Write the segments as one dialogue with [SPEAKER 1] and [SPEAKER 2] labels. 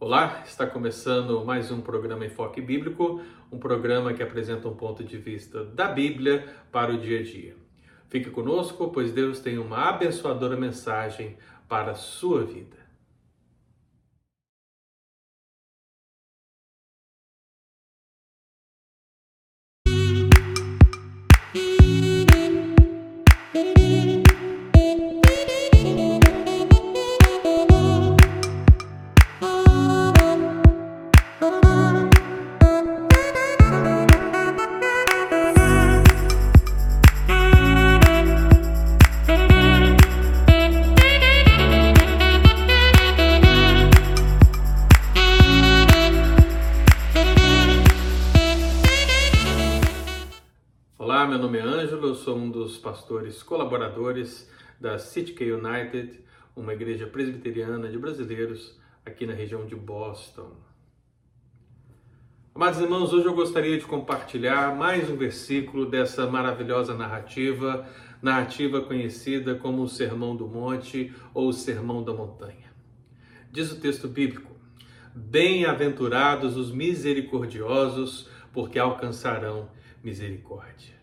[SPEAKER 1] Olá, está começando mais um programa Enfoque Bíblico, um programa que apresenta um ponto de vista da Bíblia para o dia a dia. Fique conosco, pois Deus tem uma abençoadora mensagem para a sua vida. Pastores colaboradores da City K United, uma igreja presbiteriana de brasileiros aqui na região de Boston. Amados irmãos, hoje eu gostaria de compartilhar mais um versículo dessa maravilhosa narrativa, narrativa conhecida como o Sermão do Monte ou o Sermão da Montanha. Diz o texto bíblico: Bem-aventurados os misericordiosos, porque alcançarão misericórdia.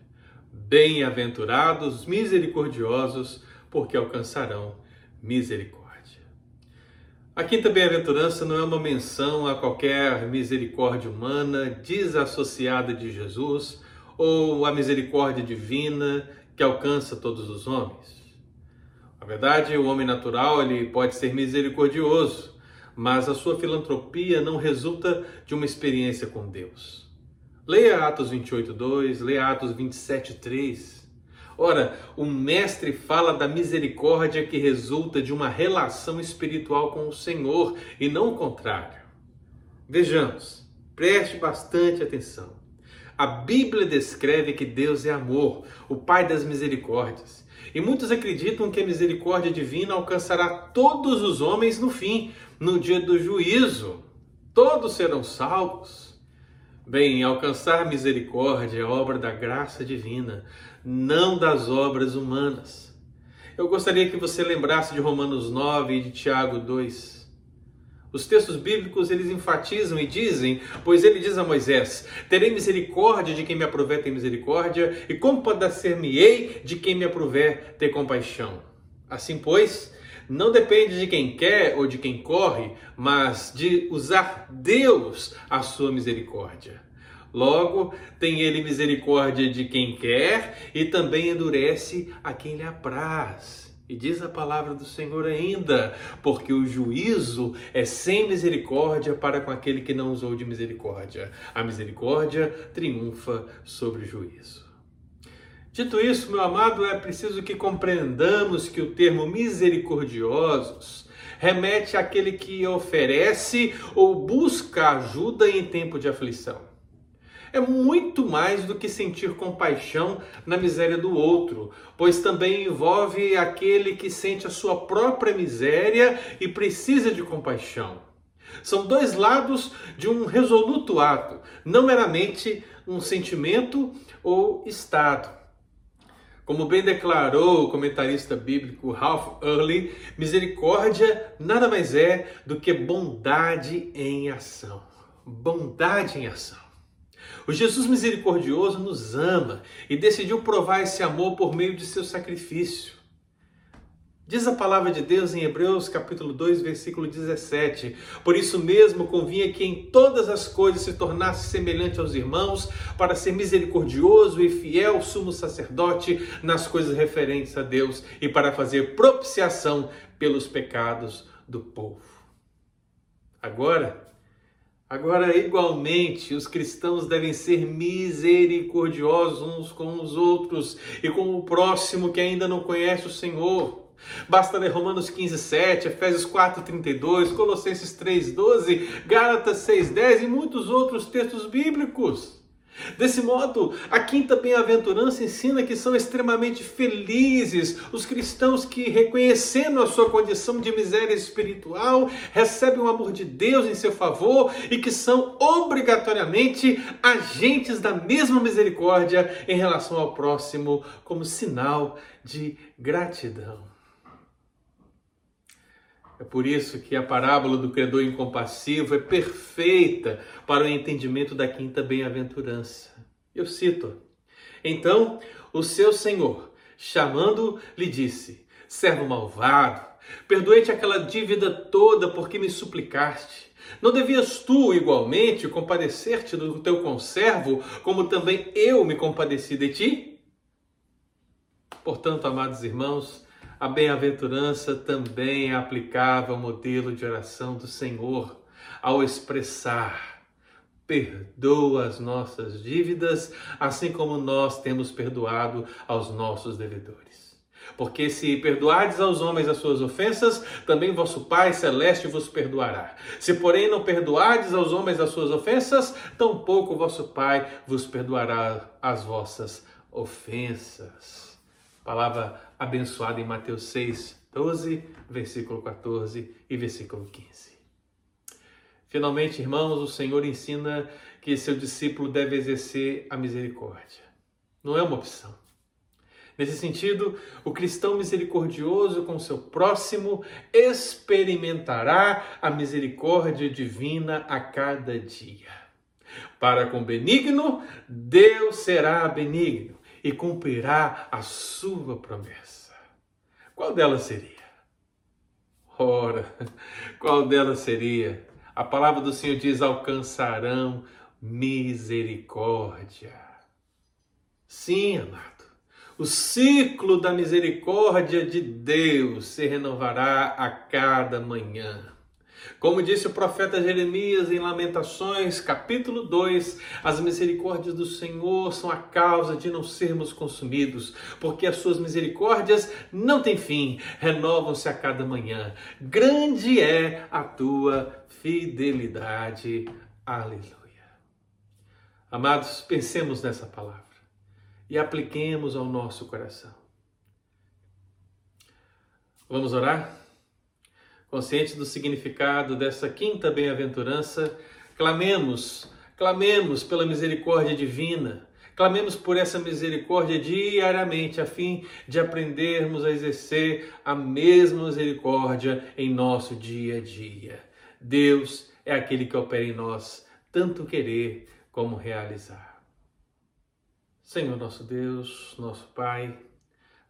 [SPEAKER 1] Bem-aventurados misericordiosos, porque alcançarão misericórdia. A quinta bem-aventurança não é uma menção a qualquer misericórdia humana desassociada de Jesus ou a misericórdia divina que alcança todos os homens. Na verdade, o homem natural ele pode ser misericordioso, mas a sua filantropia não resulta de uma experiência com Deus. Leia Atos 28, 2, leia Atos 27, 3. Ora, o Mestre fala da misericórdia que resulta de uma relação espiritual com o Senhor e não o contrário. Vejamos, preste bastante atenção. A Bíblia descreve que Deus é amor, o Pai das misericórdias. E muitos acreditam que a misericórdia divina alcançará todos os homens no fim, no dia do juízo. Todos serão salvos. Bem, alcançar misericórdia é obra da graça divina, não das obras humanas. Eu gostaria que você lembrasse de Romanos 9 e de Tiago 2. Os textos bíblicos eles enfatizam e dizem, pois ele diz a Moisés: Terei misericórdia de quem me aprover ter misericórdia, e compadecer-me-ei de quem me aprover ter compaixão. Assim, pois, não depende de quem quer ou de quem corre, mas de usar Deus a sua misericórdia. Logo, tem ele misericórdia de quem quer e também endurece a quem lhe apraz. E diz a palavra do Senhor ainda, porque o juízo é sem misericórdia para com aquele que não usou de misericórdia. A misericórdia triunfa sobre o juízo. Dito isso, meu amado, é preciso que compreendamos que o termo misericordiosos remete àquele que oferece ou busca ajuda em tempo de aflição. É muito mais do que sentir compaixão na miséria do outro, pois também envolve aquele que sente a sua própria miséria e precisa de compaixão. São dois lados de um resoluto ato, não meramente um sentimento ou estado. Como bem declarou o comentarista bíblico Ralph Early, misericórdia nada mais é do que bondade em ação. Bondade em ação. O Jesus misericordioso nos ama e decidiu provar esse amor por meio de seu sacrifício. Diz a palavra de Deus em Hebreus capítulo 2, versículo 17. Por isso mesmo convinha que em todas as coisas se tornasse semelhante aos irmãos, para ser misericordioso e fiel sumo sacerdote nas coisas referentes a Deus e para fazer propiciação pelos pecados do povo. Agora, agora igualmente os cristãos devem ser misericordiosos uns com os outros e com o próximo que ainda não conhece o Senhor. Basta ler Romanos 15, 7, Efésios 4, 32, Colossenses 3, 12, Gálatas 6, 10 e muitos outros textos bíblicos. Desse modo, a quinta bem-aventurança ensina que são extremamente felizes os cristãos que, reconhecendo a sua condição de miséria espiritual, recebem o amor de Deus em seu favor e que são obrigatoriamente agentes da mesma misericórdia em relação ao próximo, como sinal de gratidão. É por isso que a parábola do credor incompassivo é perfeita para o entendimento da quinta bem-aventurança. Eu cito: Então o seu senhor, chamando, lhe disse: Servo malvado, perdoei-te aquela dívida toda porque me suplicaste. Não devias tu, igualmente, compadecer-te do teu conservo, como também eu me compadeci de ti? Portanto, amados irmãos, a bem-aventurança também é aplicável ao modelo de oração do Senhor, ao expressar: perdoa as nossas dívidas, assim como nós temos perdoado aos nossos devedores. Porque se perdoardes aos homens as suas ofensas, também vosso Pai celeste vos perdoará. Se, porém, não perdoardes aos homens as suas ofensas, tampouco vosso Pai vos perdoará as vossas ofensas. Palavra abençoada em Mateus 6, 12, versículo 14 e versículo 15. Finalmente, irmãos, o Senhor ensina que seu discípulo deve exercer a misericórdia. Não é uma opção. Nesse sentido, o cristão misericordioso com seu próximo experimentará a misericórdia divina a cada dia. Para com benigno, Deus será benigno e cumprirá a sua promessa. Qual delas seria? Ora, qual delas seria? A palavra do Senhor diz: alcançarão misericórdia. Sim, amado. O ciclo da misericórdia de Deus se renovará a cada manhã. Como disse o profeta Jeremias em Lamentações, capítulo 2, as misericórdias do Senhor são a causa de não sermos consumidos, porque as suas misericórdias não têm fim, renovam-se a cada manhã. Grande é a tua fidelidade. Aleluia. Amados, pensemos nessa palavra e apliquemos ao nosso coração. Vamos orar? Conscientes do significado dessa quinta bem-aventurança, clamemos, clamemos pela misericórdia divina, clamemos por essa misericórdia diariamente, a fim de aprendermos a exercer a mesma misericórdia em nosso dia a dia. Deus é aquele que opera em nós, tanto querer como realizar. Senhor nosso Deus, nosso Pai,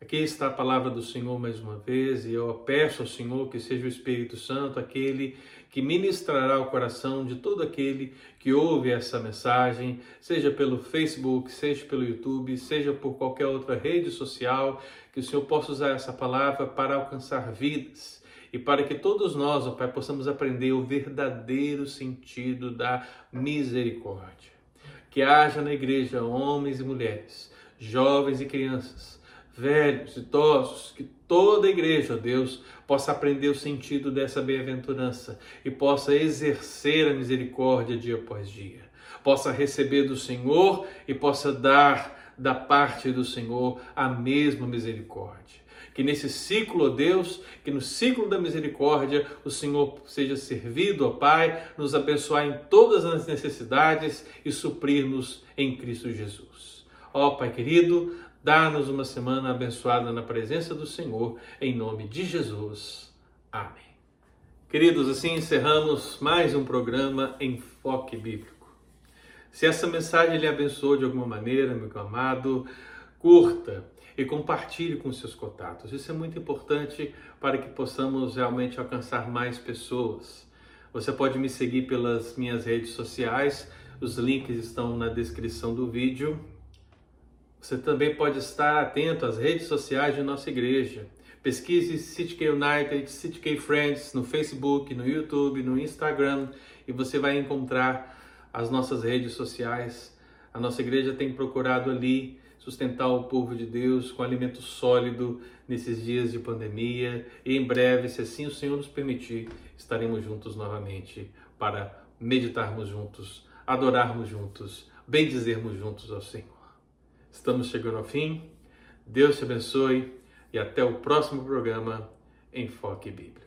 [SPEAKER 1] aqui está a palavra do Senhor mais uma vez e eu peço ao Senhor que seja o Espírito Santo aquele que ministrará o coração de todo aquele que ouve essa mensagem, seja pelo Facebook, seja pelo YouTube, seja por qualquer outra rede social, que o Senhor possa usar essa palavra para alcançar vidas e para que todos nós, ó Pai, possamos aprender o verdadeiro sentido da misericórdia. Que haja na igreja homens e mulheres, jovens e crianças, velhos, idosos, que toda a igreja, Deus, possa aprender o sentido dessa bem-aventurança e possa exercer a misericórdia dia após dia, possa receber do Senhor e possa dar da parte do Senhor a mesma misericórdia que nesse ciclo, ó Deus, que no ciclo da misericórdia, o Senhor seja servido, ó Pai, nos abençoar em todas as necessidades e suprir-nos em Cristo Jesus. Ó Pai querido, dá-nos uma semana abençoada na presença do Senhor, em nome de Jesus. Amém. Queridos, assim encerramos mais um programa Enfoque Bíblico. Se essa mensagem lhe abençoou de alguma maneira, meu amado, curta e compartilhe com seus contatos. Isso é muito importante para que possamos realmente alcançar mais pessoas. Você pode me seguir pelas minhas redes sociais, os links estão na descrição do vídeo. Você também pode estar atento às redes sociais de nossa igreja. Pesquise CityK United, CityK Friends no Facebook, no YouTube, no Instagram e você vai encontrar as nossas redes sociais. A nossa igreja tem procurado ali sustentar o povo de Deus com alimento sólido nesses dias de pandemia. E em breve, se assim o Senhor nos permitir, estaremos juntos novamente para meditarmos juntos, adorarmos juntos, bendizermos juntos ao Senhor. Estamos chegando ao fim. Deus te abençoe e até o próximo programa Enfoque Bíblico.